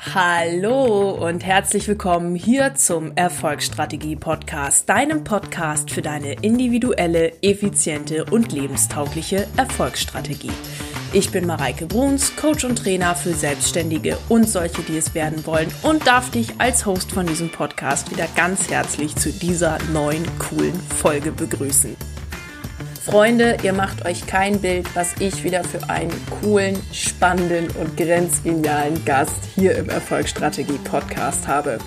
Hallo und herzlich willkommen hier zum Erfolgsstrategie Podcast, deinem Podcast für deine individuelle, effiziente und lebenstaugliche Erfolgsstrategie. Ich bin Mareike Bruns, Coach und Trainer für Selbstständige und solche, die es werden wollen und darf dich als Host von diesem Podcast wieder ganz herzlich zu dieser neuen coolen Folge begrüßen. Freunde, ihr macht euch kein Bild, was ich wieder für einen coolen, spannenden und grenzgenialen Gast hier im Erfolgsstrategie Podcast habe.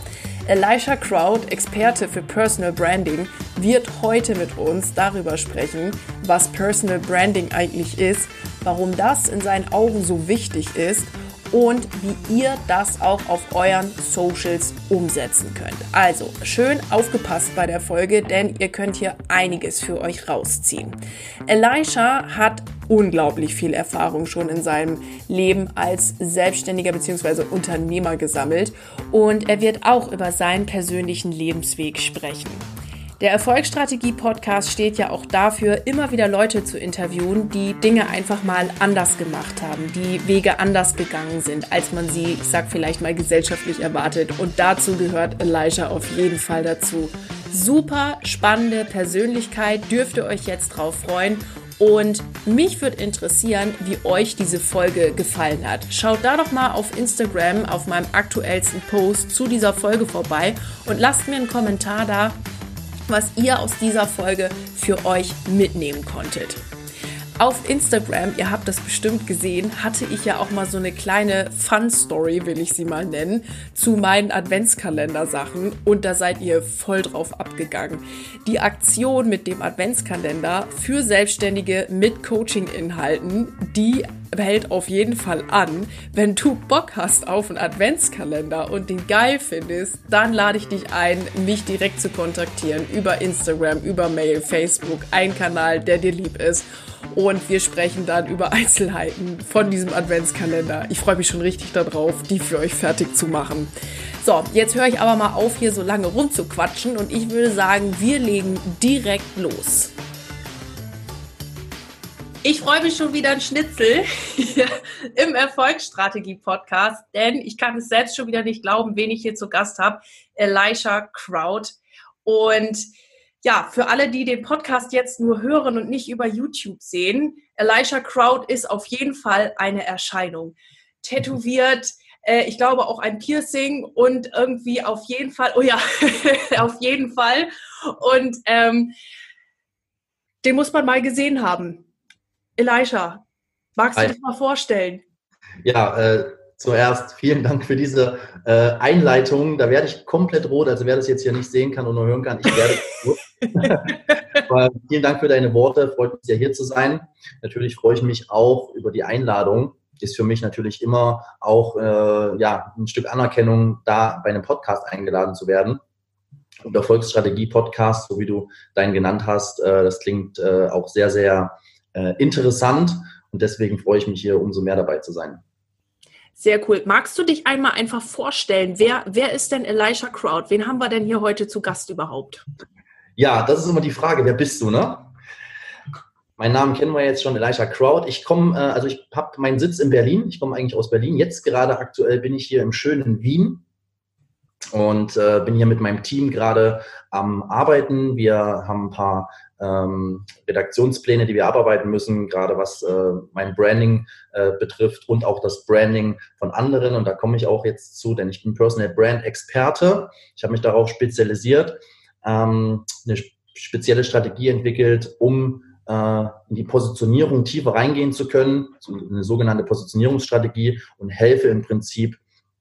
Elisha Crowd, Experte für Personal Branding, wird heute mit uns darüber sprechen, was Personal Branding eigentlich ist, warum das in seinen Augen so wichtig ist und wie ihr das auch auf euren Socials umsetzen könnt. Also schön aufgepasst bei der Folge, denn ihr könnt hier einiges für euch rausziehen. Elisha hat unglaublich viel Erfahrung schon in seinem Leben als Selbstständiger bzw. Unternehmer gesammelt und er wird auch über seinen persönlichen Lebensweg sprechen. Der Erfolgsstrategie-Podcast steht ja auch dafür, immer wieder Leute zu interviewen, die Dinge einfach mal anders gemacht haben, die Wege anders gegangen sind, als man sie, ich sag vielleicht mal, gesellschaftlich erwartet. Und dazu gehört Elijah auf jeden Fall dazu. Super spannende Persönlichkeit, dürft ihr euch jetzt drauf freuen. Und mich würde interessieren, wie euch diese Folge gefallen hat. Schaut da doch mal auf Instagram auf meinem aktuellsten Post zu dieser Folge vorbei und lasst mir einen Kommentar da, was ihr aus dieser Folge für euch mitnehmen konntet. Auf Instagram, ihr habt das bestimmt gesehen, hatte ich ja auch mal so eine kleine Fun-Story, will ich sie mal nennen, zu meinen Adventskalender-Sachen und da seid ihr voll drauf abgegangen. Die Aktion mit dem Adventskalender für Selbstständige mit Coaching-Inhalten, die hält auf jeden Fall an. Wenn du Bock hast auf einen Adventskalender und den geil findest, dann lade ich dich ein, mich direkt zu kontaktieren über Instagram, über Mail, Facebook, ein Kanal, der dir lieb ist. Und wir sprechen dann über Einzelheiten von diesem Adventskalender. Ich freue mich schon richtig darauf, die für euch fertig zu machen. So, jetzt höre ich aber mal auf, hier so lange rumzuquatschen und ich würde sagen, wir legen direkt los. Ich freue mich schon wieder ein Schnitzel im Erfolgsstrategie-Podcast, denn ich kann es selbst schon wieder nicht glauben, wen ich hier zu Gast habe. Elisha Crowd. Und ja, für alle, die den Podcast jetzt nur hören und nicht über YouTube sehen, Elisha Crowd ist auf jeden Fall eine Erscheinung. Tätowiert, äh, ich glaube auch ein Piercing und irgendwie auf jeden Fall, oh ja, auf jeden Fall. Und ähm, den muss man mal gesehen haben. Elisha, magst du Hi. dich mal vorstellen? Ja, äh, zuerst vielen Dank für diese äh, Einleitung. Da werde ich komplett rot, also wer das jetzt hier nicht sehen kann und nur hören kann, ich werde vielen Dank für deine Worte, freut mich sehr hier zu sein. Natürlich freue ich mich auch über die Einladung. Ist für mich natürlich immer auch äh, ja, ein Stück Anerkennung, da bei einem Podcast eingeladen zu werden. Und Erfolgsstrategie-Podcast, so wie du deinen genannt hast, äh, das klingt äh, auch sehr, sehr äh, interessant und deswegen freue ich mich hier umso mehr dabei zu sein. Sehr cool. Magst du dich einmal einfach vorstellen? Wer, wer ist denn Elisha Crowd? Wen haben wir denn hier heute zu Gast überhaupt? Ja, das ist immer die Frage. Wer bist du, ne? Mein Namen kennen wir jetzt schon, Elisha Crowd. Ich komme, äh, also ich habe meinen Sitz in Berlin. Ich komme eigentlich aus Berlin. Jetzt gerade aktuell bin ich hier im schönen Wien und äh, bin hier mit meinem Team gerade am Arbeiten. Wir haben ein paar ähm, Redaktionspläne, die wir abarbeiten müssen, gerade was äh, mein Branding äh, betrifft und auch das Branding von anderen. Und da komme ich auch jetzt zu, denn ich bin Personal Brand Experte. Ich habe mich darauf spezialisiert, ähm, eine spezielle Strategie entwickelt, um äh, in die Positionierung tiefer reingehen zu können, eine sogenannte Positionierungsstrategie und helfe im Prinzip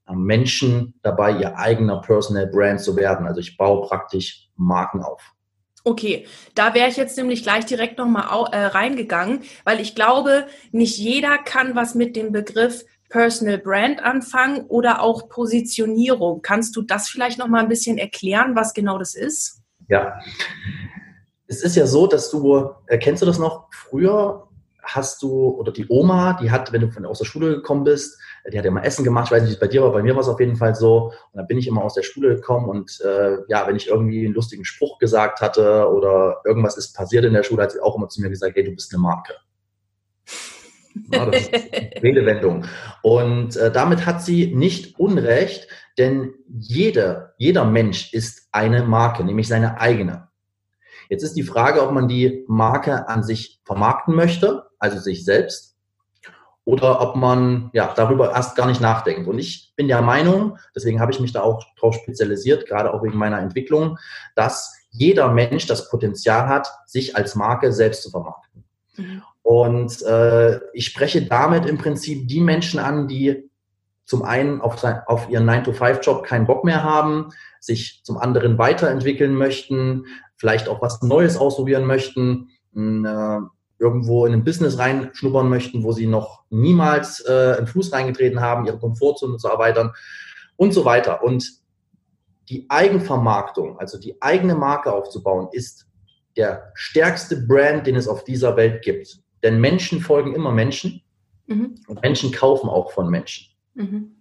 äh, Menschen dabei, ihr eigener Personal Brand zu werden. Also ich baue praktisch Marken auf. Okay, da wäre ich jetzt nämlich gleich direkt nochmal äh, reingegangen, weil ich glaube, nicht jeder kann was mit dem Begriff Personal Brand anfangen oder auch Positionierung. Kannst du das vielleicht nochmal ein bisschen erklären, was genau das ist? Ja, es ist ja so, dass du, äh, kennst du das noch, früher hast du, oder die Oma, die hat, wenn du von, aus der Schule gekommen bist, die hat ja mal Essen gemacht, ich weiß nicht, wie es bei dir war, bei mir war es auf jeden Fall so. Und dann bin ich immer aus der Schule gekommen und äh, ja, wenn ich irgendwie einen lustigen Spruch gesagt hatte oder irgendwas ist passiert in der Schule, hat sie auch immer zu mir gesagt, hey, du bist eine Marke. Ja, das ist Redewendung. Und äh, damit hat sie nicht Unrecht, denn jede, jeder Mensch ist eine Marke, nämlich seine eigene. Jetzt ist die Frage, ob man die Marke an sich vermarkten möchte, also sich selbst, oder ob man ja darüber erst gar nicht nachdenkt. Und ich bin der Meinung, deswegen habe ich mich da auch drauf spezialisiert, gerade auch wegen meiner Entwicklung, dass jeder Mensch das Potenzial hat, sich als Marke selbst zu vermarkten. Mhm. Und äh, ich spreche damit im Prinzip die Menschen an, die zum einen auf, sein, auf ihren 9-to-5-Job keinen Bock mehr haben, sich zum anderen weiterentwickeln möchten, vielleicht auch was Neues ausprobieren möchten, äh, irgendwo in ein Business reinschnuppern möchten, wo sie noch niemals äh, einen Fuß reingetreten haben, ihre Komfortzone zu erweitern und so weiter. Und die Eigenvermarktung, also die eigene Marke aufzubauen, ist der stärkste Brand, den es auf dieser Welt gibt. Denn Menschen folgen immer Menschen mhm. und Menschen kaufen auch von Menschen. Mhm.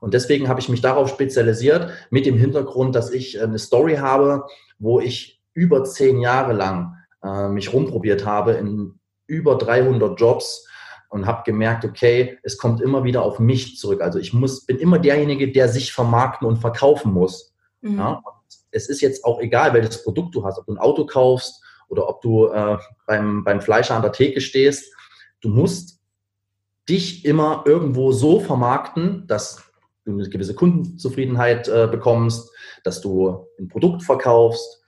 Und deswegen habe ich mich darauf spezialisiert, mit dem Hintergrund, dass ich eine Story habe, wo ich über zehn Jahre lang äh, mich rumprobiert habe in über 300 Jobs und habe gemerkt, okay, es kommt immer wieder auf mich zurück. Also ich muss, bin immer derjenige, der sich vermarkten und verkaufen muss. Mhm. Ja? es ist jetzt auch egal, welches Produkt du hast, ob du ein Auto kaufst oder ob du äh, beim, beim Fleischer an der Theke stehst. Du musst dich immer irgendwo so vermarkten, dass du eine gewisse Kundenzufriedenheit äh, bekommst, dass du ein Produkt verkaufst.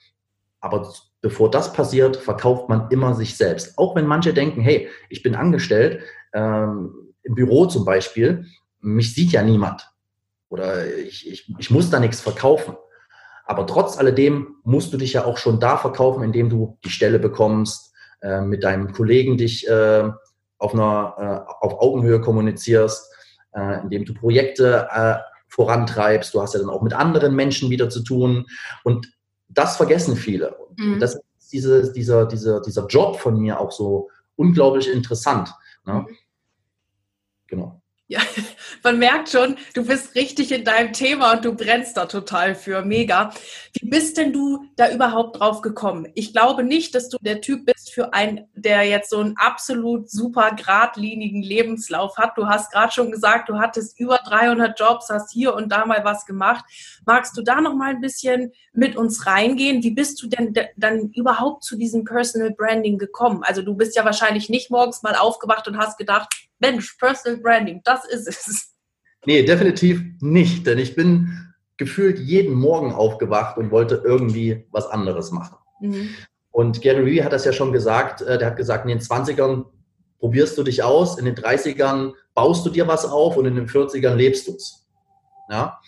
Aber bevor das passiert, verkauft man immer sich selbst. Auch wenn manche denken, hey, ich bin angestellt, ähm, im Büro zum Beispiel, mich sieht ja niemand. Oder ich, ich, ich muss da nichts verkaufen. Aber trotz alledem musst du dich ja auch schon da verkaufen, indem du die Stelle bekommst, äh, mit deinem Kollegen dich äh, auf, einer, äh, auf Augenhöhe kommunizierst, äh, indem du Projekte äh, vorantreibst. Du hast ja dann auch mit anderen Menschen wieder zu tun. Und das vergessen viele. Mhm. Das ist diese, dieser, dieser, dieser Job von mir auch so unglaublich interessant. Ne? Mhm. Genau. Ja, man merkt schon, du bist richtig in deinem Thema und du brennst da total für. Mega. Wie bist denn du da überhaupt drauf gekommen? Ich glaube nicht, dass du der Typ bist für einen, der jetzt so einen absolut super geradlinigen Lebenslauf hat. Du hast gerade schon gesagt, du hattest über 300 Jobs, hast hier und da mal was gemacht. Magst du da noch mal ein bisschen mit uns reingehen? Wie bist du denn dann überhaupt zu diesem Personal Branding gekommen? Also du bist ja wahrscheinlich nicht morgens mal aufgewacht und hast gedacht, Mensch, Personal Branding, das ist es. Nee, definitiv nicht, denn ich bin gefühlt jeden Morgen aufgewacht und wollte irgendwie was anderes machen. Mhm. Und Gary Vee hat das ja schon gesagt, äh, der hat gesagt, in den 20ern probierst du dich aus, in den 30ern baust du dir was auf und in den 40ern lebst du es. Ja?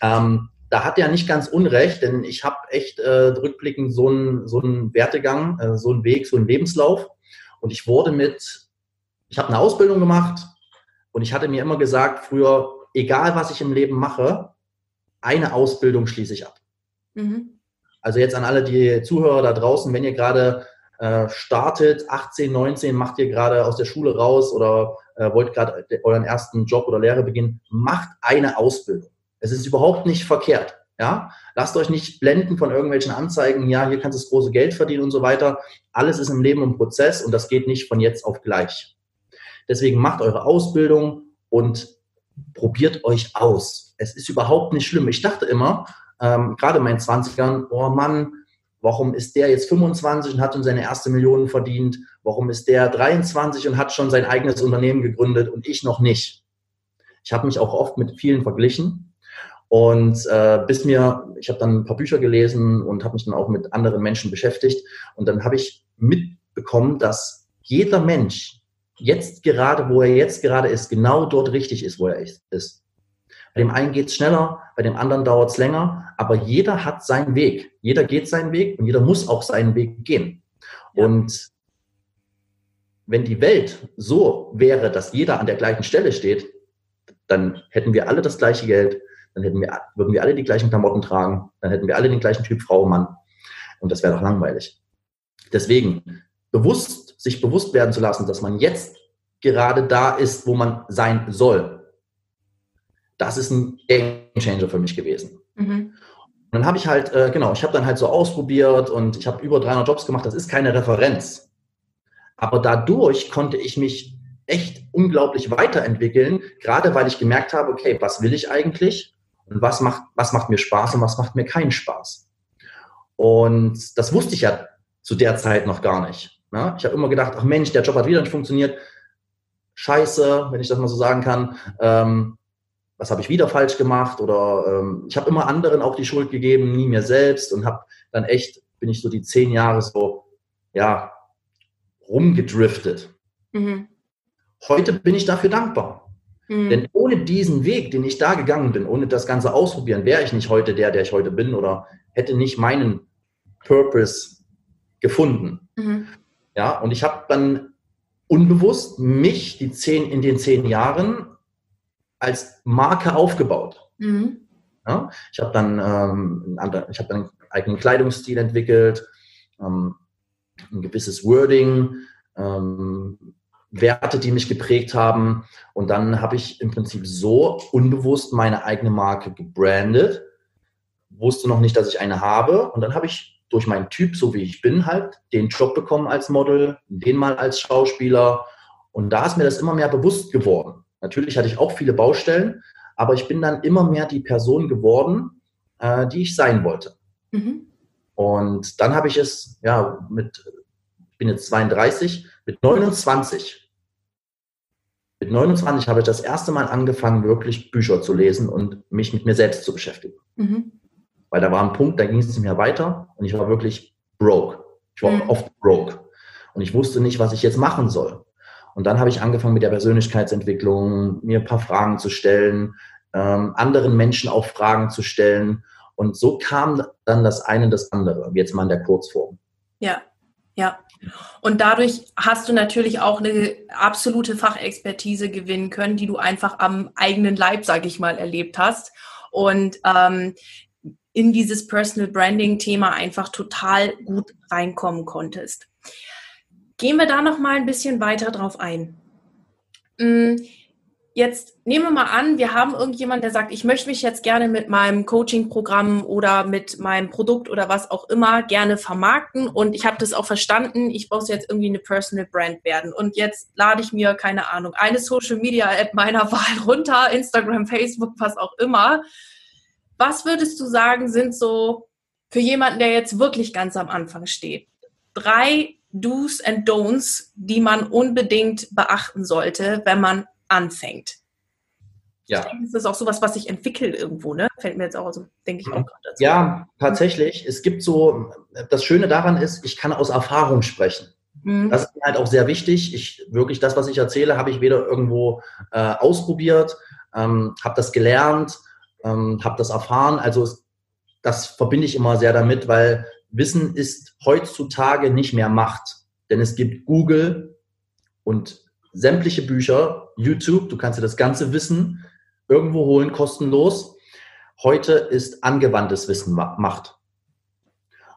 Ähm, da hat er nicht ganz unrecht, denn ich habe echt äh, rückblickend so einen so einen Wertegang, äh, so einen Weg, so einen Lebenslauf. Und ich wurde mit ich habe eine Ausbildung gemacht und ich hatte mir immer gesagt, früher, egal was ich im Leben mache, eine Ausbildung schließe ich ab. Mhm. Also jetzt an alle die Zuhörer da draußen, wenn ihr gerade äh, startet, 18, 19, macht ihr gerade aus der Schule raus oder äh, wollt gerade euren ersten Job oder Lehre beginnen, macht eine Ausbildung. Es ist überhaupt nicht verkehrt. Ja, lasst euch nicht blenden von irgendwelchen Anzeigen. Ja, hier kannst du das große Geld verdienen und so weiter. Alles ist im Leben ein Prozess und das geht nicht von jetzt auf gleich. Deswegen macht eure Ausbildung und probiert euch aus. Es ist überhaupt nicht schlimm. Ich dachte immer, ähm, gerade in meinen 20ern, oh Mann, warum ist der jetzt 25 und hat schon seine erste Million verdient? Warum ist der 23 und hat schon sein eigenes Unternehmen gegründet und ich noch nicht? Ich habe mich auch oft mit vielen verglichen und äh, bis mir, ich habe dann ein paar Bücher gelesen und habe mich dann auch mit anderen Menschen beschäftigt und dann habe ich mitbekommen, dass jeder Mensch jetzt gerade, wo er jetzt gerade ist, genau dort richtig ist, wo er ist. Bei dem einen geht es schneller, bei dem anderen dauert es länger, aber jeder hat seinen Weg. Jeder geht seinen Weg und jeder muss auch seinen Weg gehen. Ja. Und wenn die Welt so wäre, dass jeder an der gleichen Stelle steht, dann hätten wir alle das gleiche Geld, dann hätten wir, würden wir alle die gleichen Klamotten tragen, dann hätten wir alle den gleichen Typ Frau, Mann. Und das wäre doch langweilig. Deswegen bewusst sich bewusst werden zu lassen, dass man jetzt gerade da ist, wo man sein soll. Das ist ein Game Changer für mich gewesen. Mhm. Und dann habe ich halt, äh, genau, ich habe dann halt so ausprobiert und ich habe über 300 Jobs gemacht. Das ist keine Referenz. Aber dadurch konnte ich mich echt unglaublich weiterentwickeln, gerade weil ich gemerkt habe, okay, was will ich eigentlich und was macht, was macht mir Spaß und was macht mir keinen Spaß. Und das wusste ich ja zu der Zeit noch gar nicht. Ne? Ich habe immer gedacht, ach Mensch, der Job hat wieder nicht funktioniert. Scheiße, wenn ich das mal so sagen kann. Ähm, was habe ich wieder falsch gemacht? Oder ähm, ich habe immer anderen auch die Schuld gegeben, nie mir selbst und habe dann echt, bin ich so die zehn Jahre so, ja, rumgedriftet. Mhm. Heute bin ich dafür dankbar. Mhm. Denn ohne diesen Weg, den ich da gegangen bin, ohne das Ganze ausprobieren, wäre ich nicht heute der, der ich heute bin oder hätte nicht meinen Purpose gefunden. Mhm. Ja, und ich habe dann unbewusst mich die zehn, in den zehn Jahren als Marke aufgebaut. Mhm. Ja, ich habe dann, ähm, ich hab dann einen eigenen Kleidungsstil entwickelt, ähm, ein gewisses Wording, ähm, Werte, die mich geprägt haben. Und dann habe ich im Prinzip so unbewusst meine eigene Marke gebrandet, wusste noch nicht, dass ich eine habe. Und dann habe ich durch meinen Typ, so wie ich bin, halt den Job bekommen als Model, den mal als Schauspieler. Und da ist mir das immer mehr bewusst geworden. Natürlich hatte ich auch viele Baustellen, aber ich bin dann immer mehr die Person geworden, äh, die ich sein wollte. Mhm. Und dann habe ich es, ja, mit, ich bin jetzt 32, mit 29, mit 29 habe ich das erste Mal angefangen, wirklich Bücher zu lesen und mich mit mir selbst zu beschäftigen. Mhm. Weil da war ein Punkt, da ging es nicht mehr weiter und ich war wirklich broke. Ich war mhm. oft broke. Und ich wusste nicht, was ich jetzt machen soll. Und dann habe ich angefangen mit der Persönlichkeitsentwicklung, mir ein paar Fragen zu stellen, ähm, anderen Menschen auch Fragen zu stellen. Und so kam dann das eine das andere, jetzt mal in der Kurzform. Ja, ja. Und dadurch hast du natürlich auch eine absolute Fachexpertise gewinnen können, die du einfach am eigenen Leib, sage ich mal, erlebt hast. Und ähm, in dieses Personal Branding-Thema einfach total gut reinkommen konntest. Gehen wir da noch mal ein bisschen weiter drauf ein. Mm, Jetzt nehmen wir mal an, wir haben irgendjemand, der sagt, ich möchte mich jetzt gerne mit meinem Coaching-Programm oder mit meinem Produkt oder was auch immer gerne vermarkten und ich habe das auch verstanden, ich brauche jetzt irgendwie eine Personal Brand werden und jetzt lade ich mir, keine Ahnung, eine Social-Media-App meiner Wahl runter, Instagram, Facebook, was auch immer. Was würdest du sagen, sind so für jemanden, der jetzt wirklich ganz am Anfang steht, drei Do's and Don'ts, die man unbedingt beachten sollte, wenn man anfängt. Ja. Denke, das ist auch sowas, was sich entwickelt irgendwo, ne? Fällt mir jetzt auch so, denke ich auch gerade dazu. Ja, tatsächlich. Es gibt so, das Schöne daran ist, ich kann aus Erfahrung sprechen. Mhm. Das ist halt auch sehr wichtig. Ich wirklich das, was ich erzähle, habe ich weder irgendwo äh, ausprobiert, ähm, habe das gelernt, ähm, habe das erfahren. Also das verbinde ich immer sehr damit, weil Wissen ist heutzutage nicht mehr Macht. Denn es gibt Google und sämtliche Bücher, YouTube, du kannst dir das ganze Wissen irgendwo holen, kostenlos. Heute ist angewandtes Wissen Macht.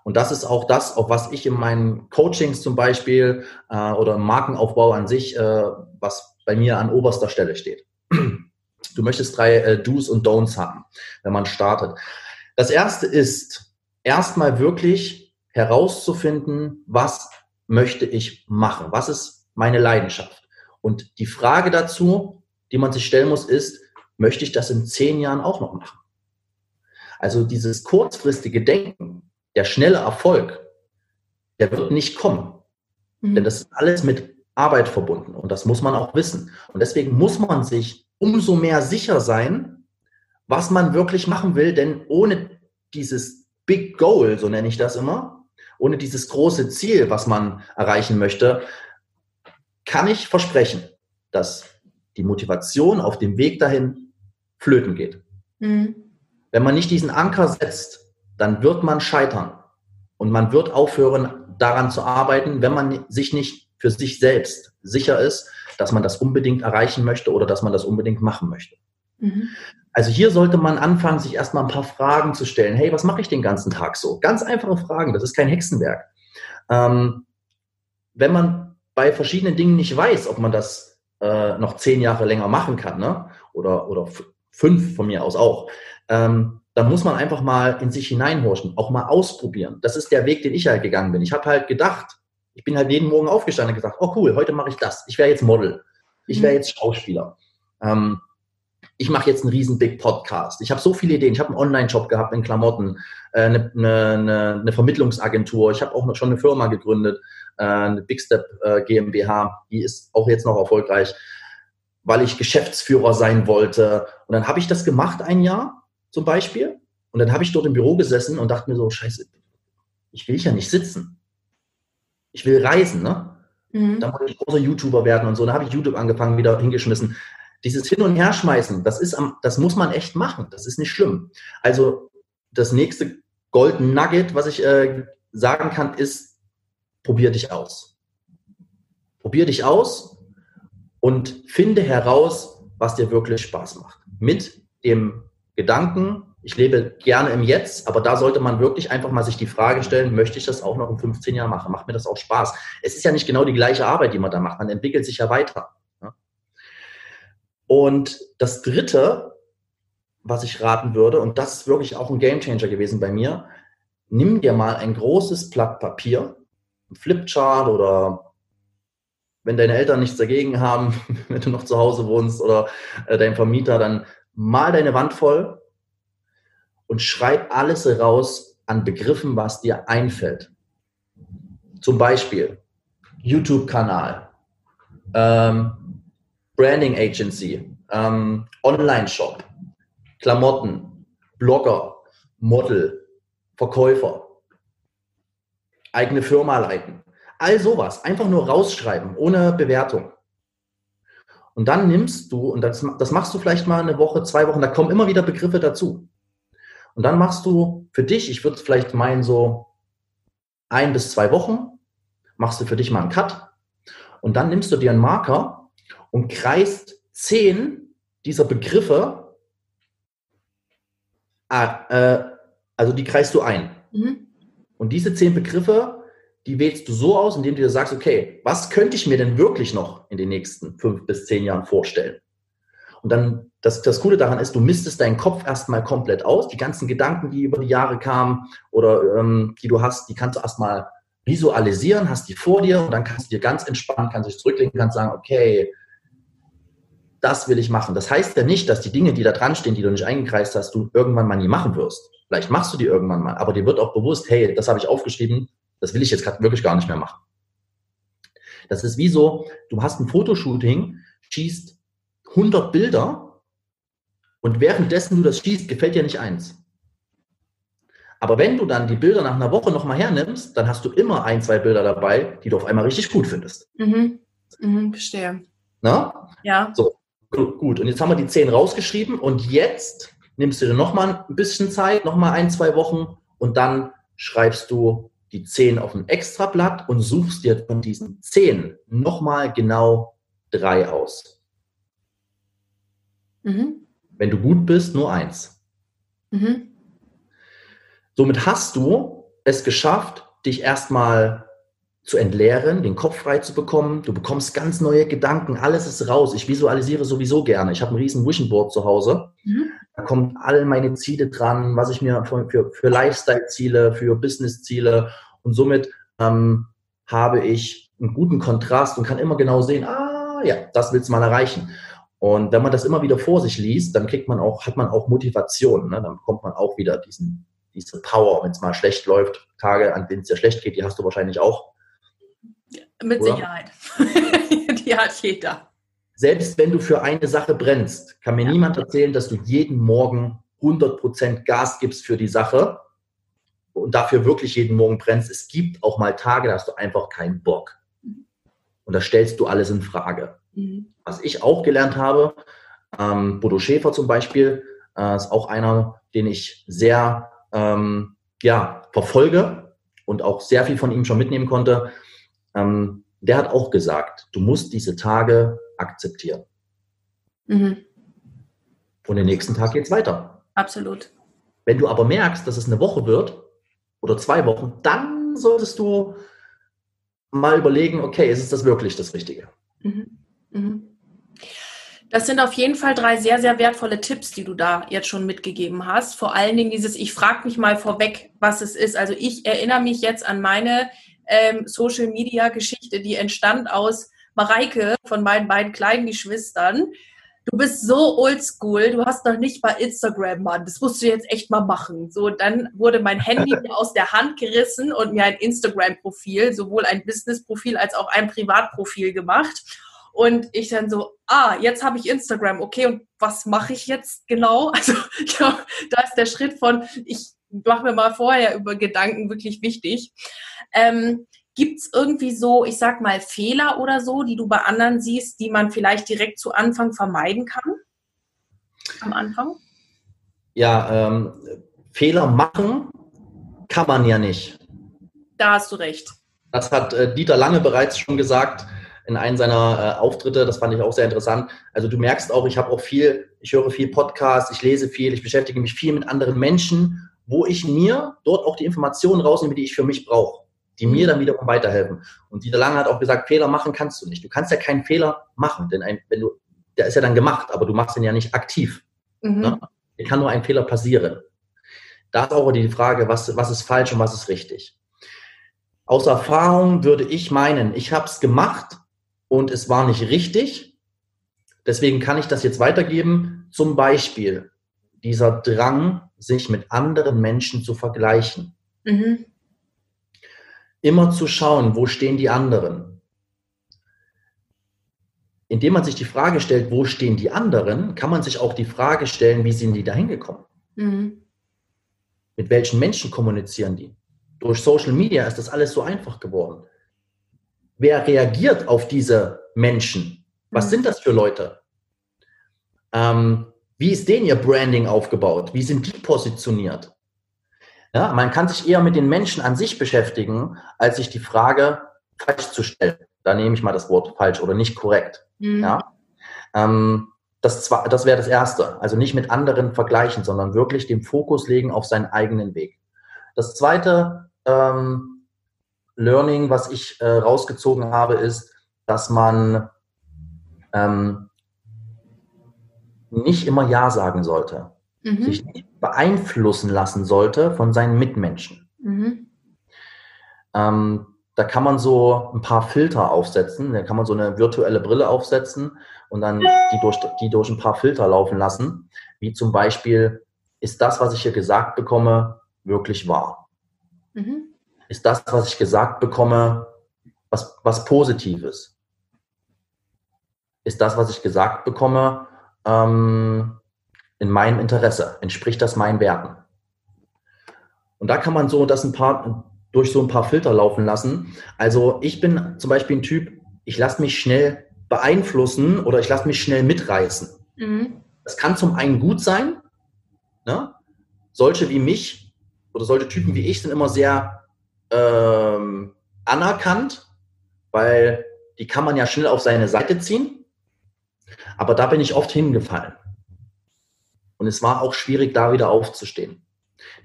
Und das ist auch das, auf was ich in meinen Coachings zum Beispiel äh, oder im Markenaufbau an sich, äh, was bei mir an oberster Stelle steht. Du möchtest drei äh, Do's und Don'ts haben, wenn man startet. Das erste ist, erstmal wirklich herauszufinden, was möchte ich machen? Was ist meine Leidenschaft? Und die Frage dazu, die man sich stellen muss, ist, möchte ich das in zehn Jahren auch noch machen? Also dieses kurzfristige Denken, der schnelle Erfolg, der wird nicht kommen. Mhm. Denn das ist alles mit Arbeit verbunden und das muss man auch wissen. Und deswegen muss man sich umso mehr sicher sein, was man wirklich machen will, denn ohne dieses Big Goal, so nenne ich das immer, ohne dieses große Ziel, was man erreichen möchte, kann ich versprechen, dass die Motivation auf dem Weg dahin flöten geht. Mhm. Wenn man nicht diesen Anker setzt, dann wird man scheitern und man wird aufhören, daran zu arbeiten, wenn man sich nicht für sich selbst sicher ist, dass man das unbedingt erreichen möchte oder dass man das unbedingt machen möchte. Mhm. Also hier sollte man anfangen, sich erstmal ein paar Fragen zu stellen. Hey, was mache ich den ganzen Tag so? Ganz einfache Fragen, das ist kein Hexenwerk. Ähm, wenn man bei verschiedenen Dingen nicht weiß, ob man das äh, noch zehn Jahre länger machen kann, ne? oder, oder fünf von mir aus auch, ähm, dann muss man einfach mal in sich hineinhorchen, auch mal ausprobieren. Das ist der Weg, den ich halt gegangen bin. Ich habe halt gedacht, ich bin halt jeden Morgen aufgestanden und gesagt, oh cool, heute mache ich das. Ich wäre jetzt Model. Ich wäre mhm. jetzt Schauspieler. Ähm, ich mache jetzt einen riesen Big Podcast. Ich habe so viele Ideen. Ich habe einen Online-Shop gehabt in Klamotten, äh, eine, eine, eine, Vermittlungsagentur. Ich habe auch schon eine Firma gegründet, äh, eine Big Step äh, GmbH. Die ist auch jetzt noch erfolgreich, weil ich Geschäftsführer sein wollte. Und dann habe ich das gemacht ein Jahr zum Beispiel. Und dann habe ich dort im Büro gesessen und dachte mir so, scheiße, ich will ja nicht sitzen. Ich will reisen, ne? Mhm. Dann wollte ich großer YouTuber werden und so. Dann habe ich YouTube angefangen, wieder hingeschmissen dieses Hin- und Herschmeißen, das ist am, das muss man echt machen. Das ist nicht schlimm. Also das nächste Golden Nugget, was ich äh, sagen kann, ist, probier dich aus. Probier dich aus und finde heraus, was dir wirklich Spaß macht. Mit dem Gedanken, ich lebe gerne im Jetzt, aber da sollte man wirklich einfach mal sich die Frage stellen, möchte ich das auch noch in 15 Jahren machen? Macht mir das auch Spaß? Es ist ja nicht genau die gleiche Arbeit, die man da macht. Man entwickelt sich ja weiter. Und das Dritte, was ich raten würde, und das ist wirklich auch ein Gamechanger gewesen bei mir, nimm dir mal ein großes Blatt Papier, ein Flipchart oder wenn deine Eltern nichts dagegen haben, wenn du noch zu Hause wohnst oder äh, dein Vermieter, dann mal deine Wand voll und schreib alles raus an Begriffen, was dir einfällt. Zum Beispiel YouTube-Kanal, ähm, Branding Agency, ähm, Online-Shop, Klamotten, Blogger, Model, Verkäufer, eigene Firma leiten. All sowas. Einfach nur rausschreiben, ohne Bewertung. Und dann nimmst du, und das, das machst du vielleicht mal eine Woche, zwei Wochen, da kommen immer wieder Begriffe dazu. Und dann machst du für dich, ich würde vielleicht meinen, so ein bis zwei Wochen, machst du für dich mal einen Cut. Und dann nimmst du dir einen Marker und kreist zehn dieser Begriffe, äh, also die kreist du ein. Mhm. Und diese zehn Begriffe, die wählst du so aus, indem du dir sagst, okay, was könnte ich mir denn wirklich noch in den nächsten fünf bis zehn Jahren vorstellen? Und dann, das, das Coole daran ist, du mistest deinen Kopf erstmal komplett aus. Die ganzen Gedanken, die über die Jahre kamen oder ähm, die du hast, die kannst du erstmal visualisieren, hast die vor dir und dann kannst du dir ganz entspannt, kannst dich zurücklegen, kannst sagen, okay, das will ich machen. Das heißt ja nicht, dass die Dinge, die da dran stehen, die du nicht eingekreist hast, du irgendwann mal nie machen wirst. Vielleicht machst du die irgendwann mal, aber dir wird auch bewusst, hey, das habe ich aufgeschrieben, das will ich jetzt gerade wirklich gar nicht mehr machen. Das ist wie so, du hast ein Fotoshooting, schießt 100 Bilder und währenddessen du das schießt, gefällt dir nicht eins. Aber wenn du dann die Bilder nach einer Woche nochmal hernimmst, dann hast du immer ein, zwei Bilder dabei, die du auf einmal richtig gut findest. Mhm. Mhm, verstehe. Na? Ja. So, Gut, und jetzt haben wir die zehn rausgeschrieben und jetzt nimmst du dir nochmal ein bisschen Zeit, nochmal ein, zwei Wochen und dann schreibst du die zehn auf ein Extrablatt und suchst dir von diesen zehn nochmal genau drei aus. Mhm. Wenn du gut bist, nur eins. Mhm. Somit hast du es geschafft, dich erstmal zu entleeren, den Kopf frei zu bekommen. Du bekommst ganz neue Gedanken, alles ist raus. Ich visualisiere sowieso gerne. Ich habe ein riesen Vision Board zu Hause. Mhm. Da kommen all meine Ziele dran, was ich mir für, für, für Lifestyle-Ziele, für Business-Ziele und somit ähm, habe ich einen guten Kontrast und kann immer genau sehen, ah ja, das willst du mal erreichen. Und wenn man das immer wieder vor sich liest, dann kriegt man auch, hat man auch Motivation. Ne? Dann bekommt man auch wieder diesen, diese Power, wenn es mal schlecht läuft. Tage, an denen es dir schlecht geht, die hast du wahrscheinlich auch mit Oder? Sicherheit. die hat jeder. Selbst wenn du für eine Sache brennst, kann mir ja. niemand erzählen, dass du jeden Morgen 100% Gas gibst für die Sache und dafür wirklich jeden Morgen brennst. Es gibt auch mal Tage, da hast du einfach keinen Bock. Und da stellst du alles in Frage. Mhm. Was ich auch gelernt habe, ähm, Bodo Schäfer zum Beispiel, äh, ist auch einer, den ich sehr ähm, ja, verfolge und auch sehr viel von ihm schon mitnehmen konnte ähm, der hat auch gesagt, du musst diese Tage akzeptieren. Mhm. Und den nächsten Tag geht es weiter. Absolut. Wenn du aber merkst, dass es eine Woche wird oder zwei Wochen, dann solltest du mal überlegen, okay, ist es das wirklich das Richtige? Mhm. Mhm. Das sind auf jeden Fall drei sehr, sehr wertvolle Tipps, die du da jetzt schon mitgegeben hast. Vor allen Dingen dieses, ich frage mich mal vorweg, was es ist. Also ich erinnere mich jetzt an meine ähm, Social Media Geschichte, die entstand aus Mareike von meinen beiden kleinen Geschwistern, du bist so oldschool, du hast noch nicht mal Instagram, Mann. Das musst du jetzt echt mal machen. So, dann wurde mein Handy aus der Hand gerissen und mir ein Instagram-Profil, sowohl ein Business-Profil als auch ein Privatprofil gemacht. Und ich dann so, ah, jetzt habe ich Instagram, okay, und was mache ich jetzt genau? Also, ja, da ist der Schritt von, ich mache mir mal vorher über Gedanken wirklich wichtig. Ähm, Gibt es irgendwie so, ich sag mal, Fehler oder so, die du bei anderen siehst, die man vielleicht direkt zu Anfang vermeiden kann? Am Anfang? Ja, ähm, Fehler machen kann man ja nicht. Da hast du recht. Das hat äh, Dieter Lange bereits schon gesagt in einem seiner äh, Auftritte. Das fand ich auch sehr interessant. Also du merkst auch, ich habe auch viel, ich höre viel Podcasts, ich lese viel, ich beschäftige mich viel mit anderen Menschen, wo ich mir dort auch die Informationen rausnehme, die ich für mich brauche die mir dann wiederum weiterhelfen. Und Dieter Lange hat auch gesagt, Fehler machen kannst du nicht. Du kannst ja keinen Fehler machen, denn ein, wenn du, der ist ja dann gemacht, aber du machst ihn ja nicht aktiv. Mhm. Ne? Dir kann nur ein Fehler passieren. Da ist auch die Frage, was, was ist falsch und was ist richtig. Aus Erfahrung würde ich meinen, ich habe es gemacht und es war nicht richtig. Deswegen kann ich das jetzt weitergeben. Zum Beispiel dieser Drang, sich mit anderen Menschen zu vergleichen. Mhm immer zu schauen, wo stehen die anderen. Indem man sich die Frage stellt, wo stehen die anderen, kann man sich auch die Frage stellen, wie sind die da hingekommen? Mhm. Mit welchen Menschen kommunizieren die? Durch Social Media ist das alles so einfach geworden. Wer reagiert auf diese Menschen? Was mhm. sind das für Leute? Ähm, wie ist denen ihr Branding aufgebaut? Wie sind die positioniert? Ja, man kann sich eher mit den Menschen an sich beschäftigen, als sich die Frage falsch zu stellen. Da nehme ich mal das Wort falsch oder nicht korrekt. Mhm. Ja? Ähm, das, das wäre das Erste. Also nicht mit anderen vergleichen, sondern wirklich den Fokus legen auf seinen eigenen Weg. Das zweite ähm, Learning, was ich äh, rausgezogen habe, ist, dass man ähm, nicht immer Ja sagen sollte mhm. sich nicht beeinflussen lassen sollte von seinen Mitmenschen. Mhm. Ähm, da kann man so ein paar Filter aufsetzen, da kann man so eine virtuelle Brille aufsetzen und dann die durch, die durch ein paar Filter laufen lassen, wie zum Beispiel, ist das, was ich hier gesagt bekomme, wirklich wahr? Mhm. Ist das, was ich gesagt bekomme, was, was Positives? Ist das, was ich gesagt bekomme, ähm, in meinem Interesse? Entspricht das meinen Werten? Und da kann man so das ein paar, durch so ein paar Filter laufen lassen. Also ich bin zum Beispiel ein Typ, ich lasse mich schnell beeinflussen oder ich lasse mich schnell mitreißen. Mhm. Das kann zum einen gut sein. Ne? Solche wie mich oder solche Typen wie ich sind immer sehr ähm, anerkannt, weil die kann man ja schnell auf seine Seite ziehen. Aber da bin ich oft hingefallen. Und es war auch schwierig, da wieder aufzustehen.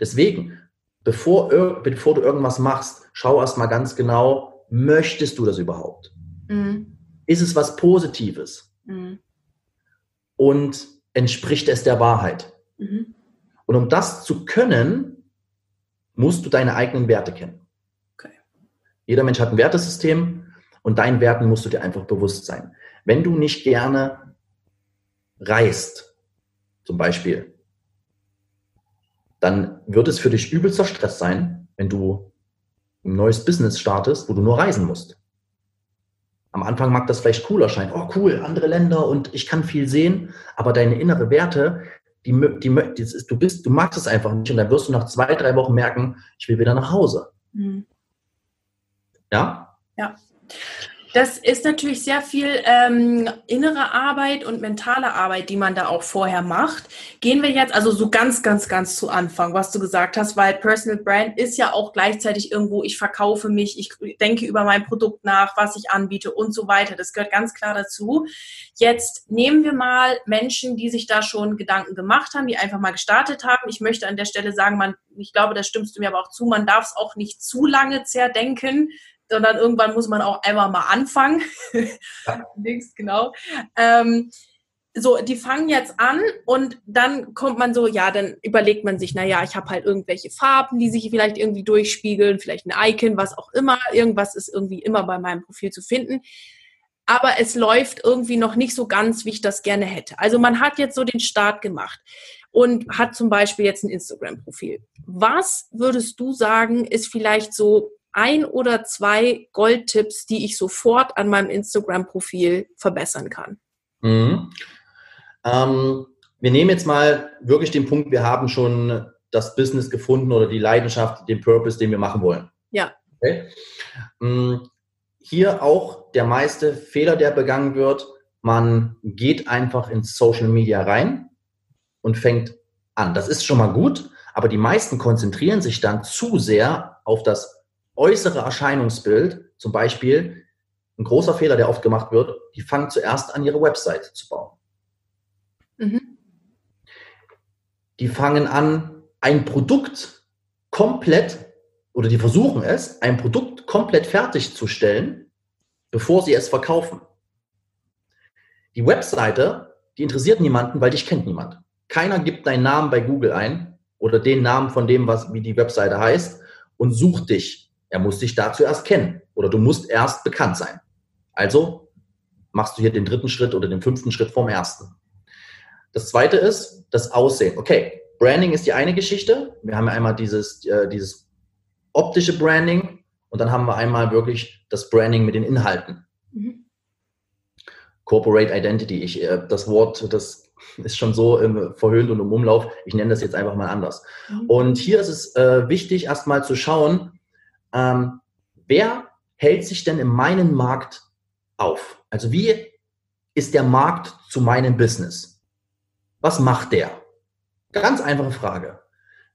Deswegen, bevor, bevor du irgendwas machst, schau erst mal ganz genau, möchtest du das überhaupt? Mhm. Ist es was Positives? Mhm. Und entspricht es der Wahrheit? Mhm. Und um das zu können, musst du deine eigenen Werte kennen. Jeder Mensch hat ein Wertesystem und deinen Werten musst du dir einfach bewusst sein. Wenn du nicht gerne reist, zum Beispiel, dann wird es für dich übelster Stress sein, wenn du ein neues Business startest, wo du nur reisen musst. Am Anfang mag das vielleicht cool erscheinen. Oh, cool, andere Länder und ich kann viel sehen, aber deine innere Werte, die, die, die du bist, du magst es einfach nicht und dann wirst du nach zwei, drei Wochen merken, ich will wieder nach Hause. Mhm. Ja? Ja. Das ist natürlich sehr viel ähm, innere Arbeit und mentale Arbeit, die man da auch vorher macht. Gehen wir jetzt also so ganz, ganz, ganz zu Anfang, was du gesagt hast, weil Personal Brand ist ja auch gleichzeitig irgendwo, ich verkaufe mich, ich denke über mein Produkt nach, was ich anbiete und so weiter. Das gehört ganz klar dazu. Jetzt nehmen wir mal Menschen, die sich da schon Gedanken gemacht haben, die einfach mal gestartet haben. Ich möchte an der Stelle sagen, man, ich glaube, da stimmst du mir aber auch zu, man darf es auch nicht zu lange zerdenken sondern irgendwann muss man auch einfach mal anfangen. Ja. genau. Ähm, so, die fangen jetzt an und dann kommt man so, ja, dann überlegt man sich, naja, ich habe halt irgendwelche Farben, die sich vielleicht irgendwie durchspiegeln, vielleicht ein Icon, was auch immer, irgendwas ist irgendwie immer bei meinem Profil zu finden. aber es läuft irgendwie noch nicht so ganz, wie ich das gerne hätte. Also man hat jetzt so den Start gemacht und hat zum Beispiel jetzt ein Instagram-Profil. Was würdest du sagen, ist vielleicht so ein oder zwei Goldtipps, die ich sofort an meinem Instagram-Profil verbessern kann? Mhm. Ähm, wir nehmen jetzt mal wirklich den Punkt, wir haben schon das Business gefunden oder die Leidenschaft, den Purpose, den wir machen wollen. Ja. Okay? Mhm hier auch der meiste Fehler, der begangen wird. Man geht einfach ins Social Media rein und fängt an. Das ist schon mal gut, aber die meisten konzentrieren sich dann zu sehr auf das äußere Erscheinungsbild. Zum Beispiel ein großer Fehler, der oft gemacht wird, die fangen zuerst an, ihre Website zu bauen. Mhm. Die fangen an, ein Produkt komplett oder die versuchen es, ein Produkt komplett fertigzustellen, bevor sie es verkaufen. Die Webseite, die interessiert niemanden, weil dich kennt niemand. Keiner gibt deinen Namen bei Google ein oder den Namen von dem, was, wie die Webseite heißt und sucht dich. Er muss dich dazu erst kennen oder du musst erst bekannt sein. Also machst du hier den dritten Schritt oder den fünften Schritt vom ersten. Das zweite ist das Aussehen. Okay, Branding ist die eine Geschichte. Wir haben ja einmal dieses, äh, dieses optische Branding und dann haben wir einmal wirklich das Branding mit den Inhalten. Mhm. Corporate Identity, ich, äh, das Wort, das ist schon so ähm, verhöhnt und im Umlauf. Ich nenne das jetzt einfach mal anders. Mhm. Und hier ist es äh, wichtig, erstmal zu schauen, ähm, wer hält sich denn in meinem Markt auf? Also wie ist der Markt zu meinem Business? Was macht der? Ganz einfache Frage.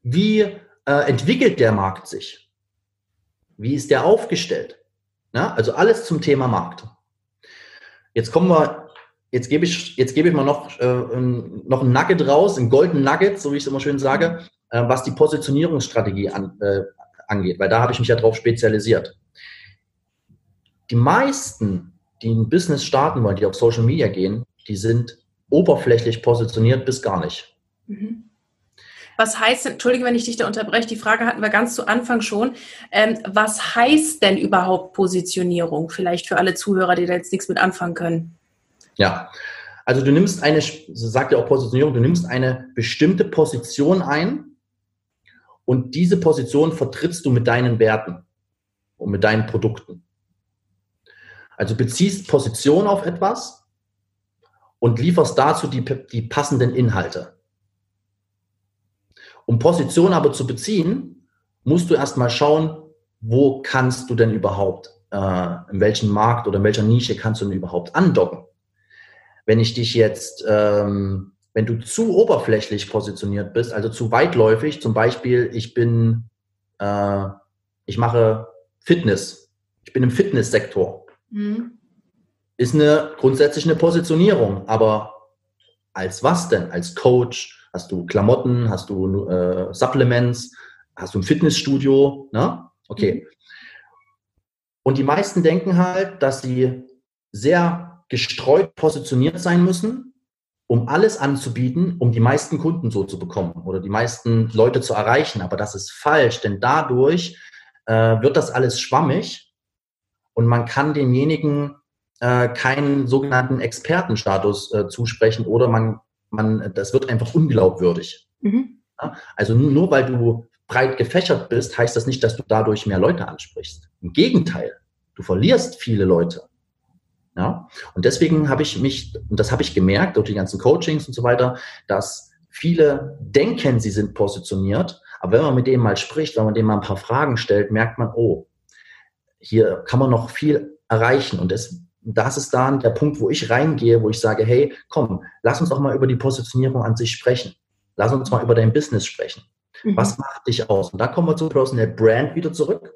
Wie äh, entwickelt der Markt sich? Wie ist der aufgestellt? Ja, also alles zum Thema Markt. Jetzt kommen wir, jetzt gebe ich, jetzt gebe ich mal noch, äh, noch ein Nugget raus, ein Golden Nugget, so wie ich es immer schön sage, äh, was die Positionierungsstrategie an, äh, angeht, weil da habe ich mich ja drauf spezialisiert. Die meisten, die ein Business starten wollen, die auf Social Media gehen, die sind oberflächlich positioniert bis gar nicht. Mhm. Was heißt denn, entschuldige, wenn ich dich da unterbreche, die Frage hatten wir ganz zu Anfang schon. Ähm, was heißt denn überhaupt Positionierung? Vielleicht für alle Zuhörer, die da jetzt nichts mit anfangen können. Ja, also du nimmst eine, so sagt ja auch Positionierung, du nimmst eine bestimmte Position ein und diese Position vertrittst du mit deinen Werten und mit deinen Produkten. Also beziehst Position auf etwas und lieferst dazu die, die passenden Inhalte. Um Position aber zu beziehen, musst du erstmal schauen, wo kannst du denn überhaupt, äh, in welchem Markt oder in welcher Nische kannst du denn überhaupt andocken. Wenn ich dich jetzt, ähm, wenn du zu oberflächlich positioniert bist, also zu weitläufig, zum Beispiel, ich bin, äh, ich mache Fitness, ich bin im Fitnesssektor, mhm. ist eine grundsätzlich eine Positionierung, aber als was denn? Als Coach, Hast du Klamotten? Hast du äh, Supplements? Hast du ein Fitnessstudio? Ne? Okay. Und die meisten denken halt, dass sie sehr gestreut positioniert sein müssen, um alles anzubieten, um die meisten Kunden so zu bekommen oder die meisten Leute zu erreichen. Aber das ist falsch, denn dadurch äh, wird das alles schwammig und man kann demjenigen äh, keinen sogenannten Expertenstatus äh, zusprechen oder man man, das wird einfach unglaubwürdig. Mhm. Also nur weil du breit gefächert bist, heißt das nicht, dass du dadurch mehr Leute ansprichst. Im Gegenteil, du verlierst viele Leute. Ja? Und deswegen habe ich mich, und das habe ich gemerkt durch die ganzen Coachings und so weiter, dass viele denken, sie sind positioniert, aber wenn man mit denen mal spricht, wenn man denen mal ein paar Fragen stellt, merkt man, oh, hier kann man noch viel erreichen. Und das, das ist dann der Punkt, wo ich reingehe, wo ich sage, hey, komm, lass uns doch mal über die Positionierung an sich sprechen. Lass uns mal über dein Business sprechen. Mhm. Was macht dich aus? Und da kommen wir zum Personal Brand wieder zurück.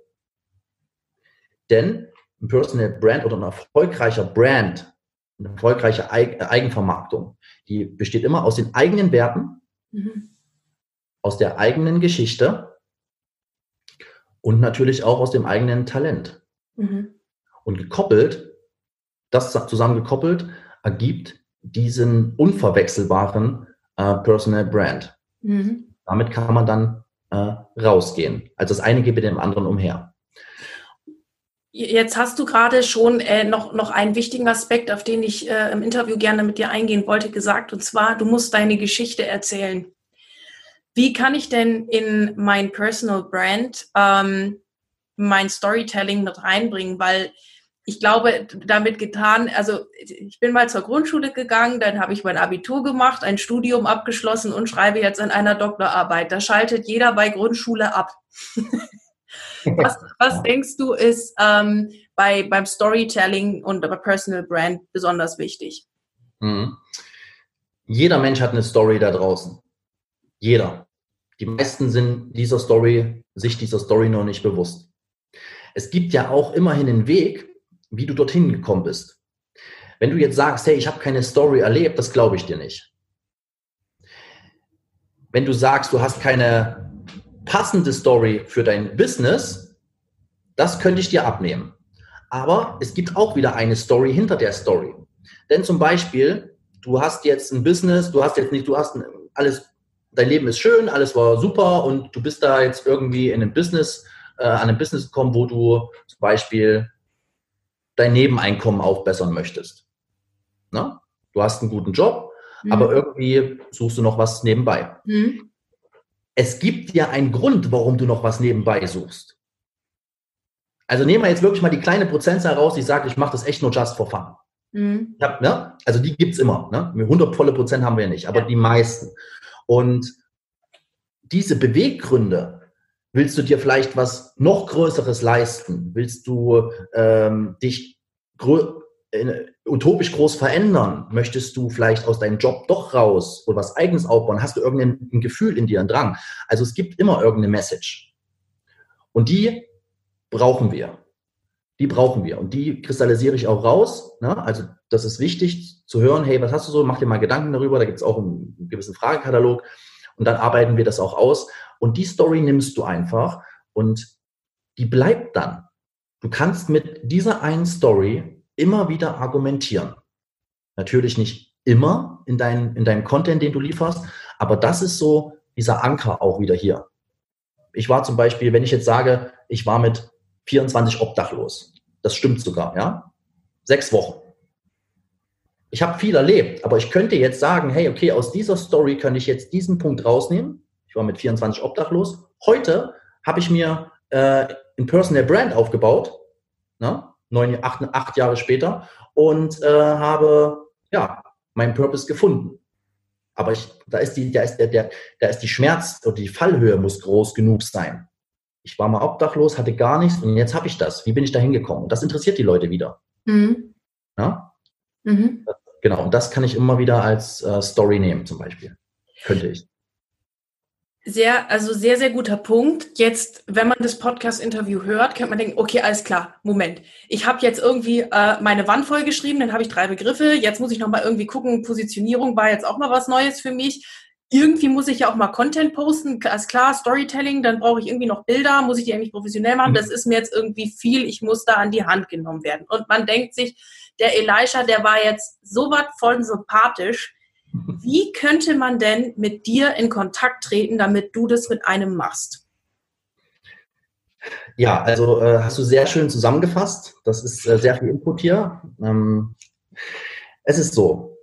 Denn ein Personal Brand oder ein erfolgreicher Brand, eine erfolgreiche Eigenvermarktung, die besteht immer aus den eigenen Werten, mhm. aus der eigenen Geschichte und natürlich auch aus dem eigenen Talent. Mhm. Und gekoppelt das zusammengekoppelt ergibt diesen unverwechselbaren äh, Personal Brand. Mhm. Damit kann man dann äh, rausgehen. Also das eine geht mit dem anderen umher. Jetzt hast du gerade schon äh, noch, noch einen wichtigen Aspekt, auf den ich äh, im Interview gerne mit dir eingehen wollte, gesagt, und zwar, du musst deine Geschichte erzählen. Wie kann ich denn in mein Personal Brand ähm, mein Storytelling mit reinbringen? Weil ich glaube, damit getan, also ich bin mal zur Grundschule gegangen, dann habe ich mein Abitur gemacht, ein Studium abgeschlossen und schreibe jetzt an einer Doktorarbeit. Da schaltet jeder bei Grundschule ab. Was, was denkst du ist ähm, bei, beim Storytelling und bei Personal Brand besonders wichtig? Mhm. Jeder Mensch hat eine Story da draußen. Jeder. Die meisten sind dieser Story, sich dieser Story noch nicht bewusst. Es gibt ja auch immerhin einen Weg, wie du dorthin gekommen bist. Wenn du jetzt sagst, hey, ich habe keine Story erlebt, das glaube ich dir nicht. Wenn du sagst, du hast keine passende Story für dein Business, das könnte ich dir abnehmen. Aber es gibt auch wieder eine Story hinter der Story. Denn zum Beispiel, du hast jetzt ein Business, du hast jetzt nicht, du hast alles, dein Leben ist schön, alles war super und du bist da jetzt irgendwie in einem Business, äh, an einem Business gekommen, wo du zum Beispiel dein Nebeneinkommen aufbessern möchtest. Na? Du hast einen guten Job, mhm. aber irgendwie suchst du noch was nebenbei. Mhm es gibt ja einen Grund, warum du noch was nebenbei suchst. Also nehmen wir jetzt wirklich mal die kleine Prozentzahl raus, die sagt, ich mache das echt nur just for fun. Mhm. Hab, ne? Also die gibt es immer. Ne? 100 volle Prozent haben wir nicht, aber ja. die meisten. Und diese Beweggründe, willst du dir vielleicht was noch Größeres leisten? Willst du ähm, dich utopisch groß verändern? Möchtest du vielleicht aus deinem Job doch raus oder was Eigenes aufbauen? Hast du irgendein Gefühl in dir, einen Drang? Also es gibt immer irgendeine Message. Und die brauchen wir. Die brauchen wir. Und die kristallisiere ich auch raus. Ne? Also das ist wichtig zu hören, hey, was hast du so? Mach dir mal Gedanken darüber. Da gibt es auch einen gewissen Fragekatalog. Und dann arbeiten wir das auch aus. Und die Story nimmst du einfach und die bleibt dann. Du kannst mit dieser einen Story immer wieder argumentieren. Natürlich nicht immer in, dein, in deinem Content, den du lieferst, aber das ist so dieser Anker auch wieder hier. Ich war zum Beispiel, wenn ich jetzt sage, ich war mit 24 obdachlos, das stimmt sogar, ja, sechs Wochen. Ich habe viel erlebt, aber ich könnte jetzt sagen, hey, okay, aus dieser Story könnte ich jetzt diesen Punkt rausnehmen. Ich war mit 24 obdachlos. Heute habe ich mir äh, ein Personal Brand aufgebaut. Ne? Neun, acht, acht Jahre später und äh, habe ja meinen Purpose gefunden. Aber ich, da ist die, da ist der, der, da ist die Schmerz oder die Fallhöhe muss groß genug sein. Ich war mal obdachlos, hatte gar nichts und jetzt habe ich das. Wie bin ich da hingekommen? Das interessiert die Leute wieder. Mhm. Ja? Mhm. Genau, und das kann ich immer wieder als äh, Story nehmen, zum Beispiel. Könnte ich. Sehr, also sehr, sehr guter Punkt. Jetzt, wenn man das Podcast-Interview hört, könnte man denken, okay, alles klar, Moment. Ich habe jetzt irgendwie äh, meine Wand vollgeschrieben, dann habe ich drei Begriffe. Jetzt muss ich nochmal irgendwie gucken, Positionierung war jetzt auch mal was Neues für mich. Irgendwie muss ich ja auch mal Content posten. Alles klar, Storytelling, dann brauche ich irgendwie noch Bilder, muss ich die eigentlich professionell machen. Das ist mir jetzt irgendwie viel, ich muss da an die Hand genommen werden. Und man denkt sich, der Elisha, der war jetzt so was von sympathisch wie könnte man denn mit dir in Kontakt treten, damit du das mit einem machst? Ja, also äh, hast du sehr schön zusammengefasst. Das ist äh, sehr viel Input hier. Ähm, es ist so,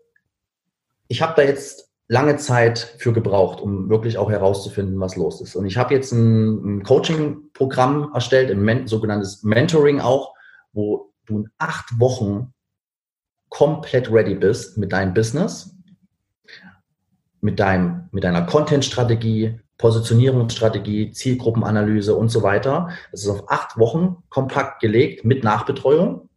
ich habe da jetzt lange Zeit für gebraucht, um wirklich auch herauszufinden, was los ist. Und ich habe jetzt ein, ein Coaching-Programm erstellt, ein Men sogenanntes Mentoring auch, wo du in acht Wochen komplett ready bist mit deinem Business mit, deinem, mit deiner Content-Strategie, Positionierungsstrategie, Zielgruppenanalyse und so weiter. Das ist auf acht Wochen kompakt gelegt mit Nachbetreuung.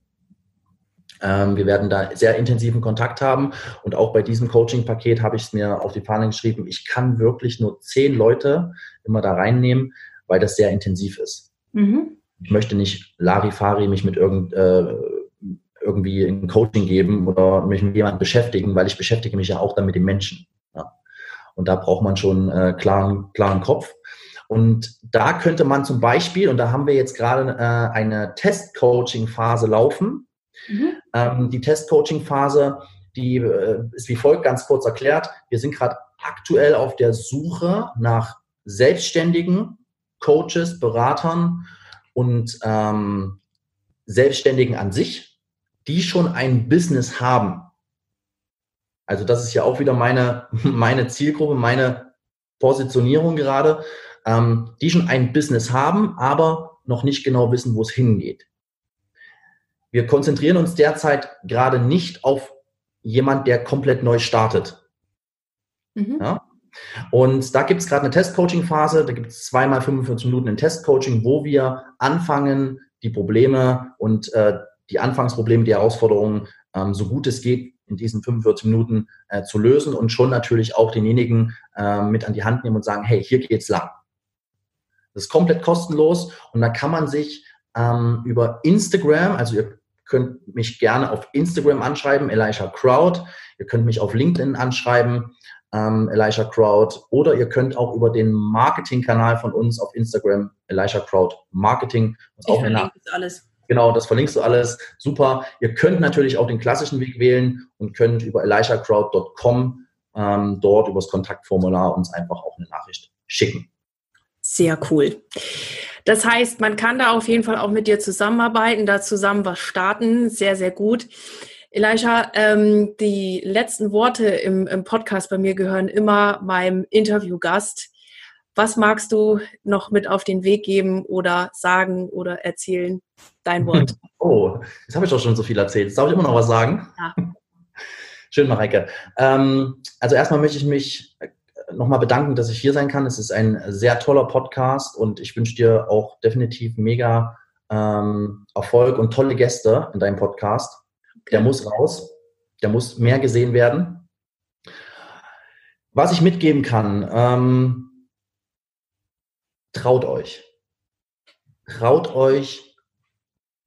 Ähm, wir werden da sehr intensiven Kontakt haben und auch bei diesem Coaching-Paket habe ich es mir auf die Fahne geschrieben, ich kann wirklich nur zehn Leute immer da reinnehmen, weil das sehr intensiv ist. Mhm. Ich möchte nicht Larifari mich mit irgend, äh, irgendwie ein Coaching geben oder mich mit jemandem beschäftigen, weil ich beschäftige mich ja auch dann mit den Menschen. Und da braucht man schon äh, klaren, klaren Kopf. Und da könnte man zum Beispiel, und da haben wir jetzt gerade äh, eine Test-Coaching-Phase laufen. Mhm. Ähm, die Test-Coaching-Phase, die äh, ist wie folgt ganz kurz erklärt. Wir sind gerade aktuell auf der Suche nach selbstständigen Coaches, Beratern und ähm, Selbstständigen an sich, die schon ein Business haben. Also das ist ja auch wieder meine, meine Zielgruppe, meine Positionierung gerade, ähm, die schon ein Business haben, aber noch nicht genau wissen, wo es hingeht. Wir konzentrieren uns derzeit gerade nicht auf jemand, der komplett neu startet. Mhm. Ja? Und da gibt es gerade eine Test-Coaching-Phase, da gibt es zweimal 45 Minuten ein Test-Coaching, wo wir anfangen, die Probleme und äh, die Anfangsprobleme, die Herausforderungen, ähm, so gut es geht, in diesen 45 Minuten äh, zu lösen und schon natürlich auch denjenigen äh, mit an die Hand nehmen und sagen, hey, hier geht's lang. Das ist komplett kostenlos und da kann man sich ähm, über Instagram, also ihr könnt mich gerne auf Instagram anschreiben, Elisha Crowd. Ihr könnt mich auf LinkedIn anschreiben, ähm, Elisha Crowd. Oder ihr könnt auch über den Marketingkanal von uns auf Instagram, Elisha Crowd Marketing. Ich auch das alles. Genau, das verlinkst du alles. Super. Ihr könnt natürlich auch den klassischen Weg wählen und könnt über elishacrowd.com ähm, dort über das Kontaktformular uns einfach auch eine Nachricht schicken. Sehr cool. Das heißt, man kann da auf jeden Fall auch mit dir zusammenarbeiten, da zusammen was starten. Sehr, sehr gut. Elisha, ähm, die letzten Worte im, im Podcast bei mir gehören immer meinem Interviewgast. Was magst du noch mit auf den Weg geben oder sagen oder erzählen? Dein Wort. Oh, jetzt habe ich doch schon so viel erzählt. Jetzt darf ich immer noch was sagen? Ja. Schön, Mareike. Ähm, also erstmal möchte ich mich nochmal bedanken, dass ich hier sein kann. Es ist ein sehr toller Podcast und ich wünsche dir auch definitiv mega ähm, Erfolg und tolle Gäste in deinem Podcast. Der muss raus, der muss mehr gesehen werden. Was ich mitgeben kann, ähm, traut euch. Traut euch,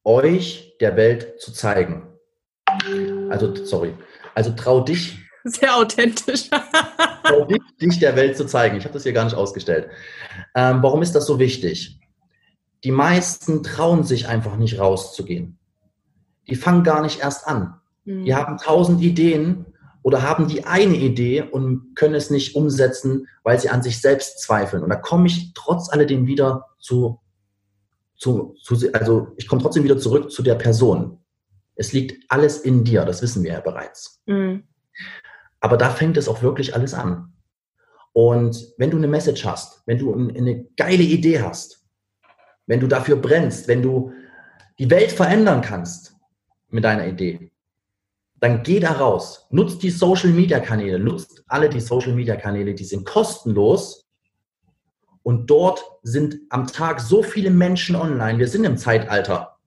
euch der Welt zu zeigen. Also, sorry. Also trau dich. Sehr authentisch. dich der Welt zu zeigen. Ich habe das hier gar nicht ausgestellt. Ähm, warum ist das so wichtig? Die meisten trauen sich einfach nicht rauszugehen. Die fangen gar nicht erst an. Mhm. Die haben tausend Ideen oder haben die eine Idee und können es nicht umsetzen, weil sie an sich selbst zweifeln. Und da komme ich trotz alledem wieder zu, zu, zu also ich komme trotzdem wieder zurück zu der Person. Es liegt alles in dir, das wissen wir ja bereits. Mhm. Aber da fängt es auch wirklich alles an. Und wenn du eine Message hast, wenn du eine geile Idee hast, wenn du dafür brennst, wenn du die Welt verändern kannst mit deiner Idee, dann geh da raus. Nutzt die Social Media Kanäle, nutzt alle die Social Media Kanäle, die sind kostenlos. Und dort sind am Tag so viele Menschen online. Wir sind im Zeitalter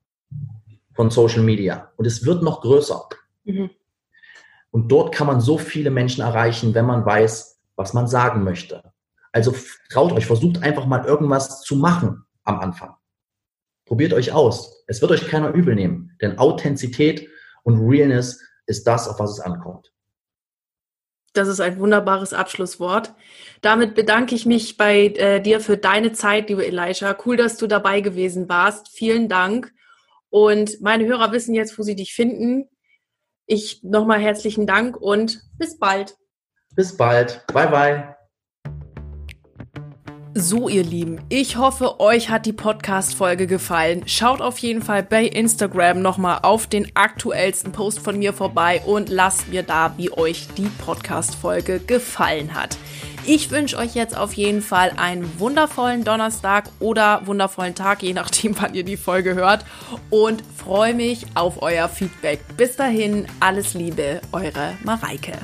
von Social Media und es wird noch größer. Mhm. Und dort kann man so viele Menschen erreichen, wenn man weiß, was man sagen möchte. Also traut euch, versucht einfach mal irgendwas zu machen am Anfang. Probiert euch aus. Es wird euch keiner übel nehmen, denn Authentizität und Realness ist das, auf was es ankommt. Das ist ein wunderbares Abschlusswort. Damit bedanke ich mich bei äh, dir für deine Zeit, liebe Elisha. Cool, dass du dabei gewesen warst. Vielen Dank. Und meine Hörer wissen jetzt, wo sie dich finden. Ich nochmal herzlichen Dank und bis bald. Bis bald. Bye, bye. So, ihr Lieben, ich hoffe, euch hat die Podcast-Folge gefallen. Schaut auf jeden Fall bei Instagram nochmal auf den aktuellsten Post von mir vorbei und lasst mir da, wie euch die Podcast-Folge gefallen hat. Ich wünsche euch jetzt auf jeden Fall einen wundervollen Donnerstag oder wundervollen Tag, je nachdem, wann ihr die Folge hört. Und freue mich auf euer Feedback. Bis dahin, alles Liebe, eure Mareike.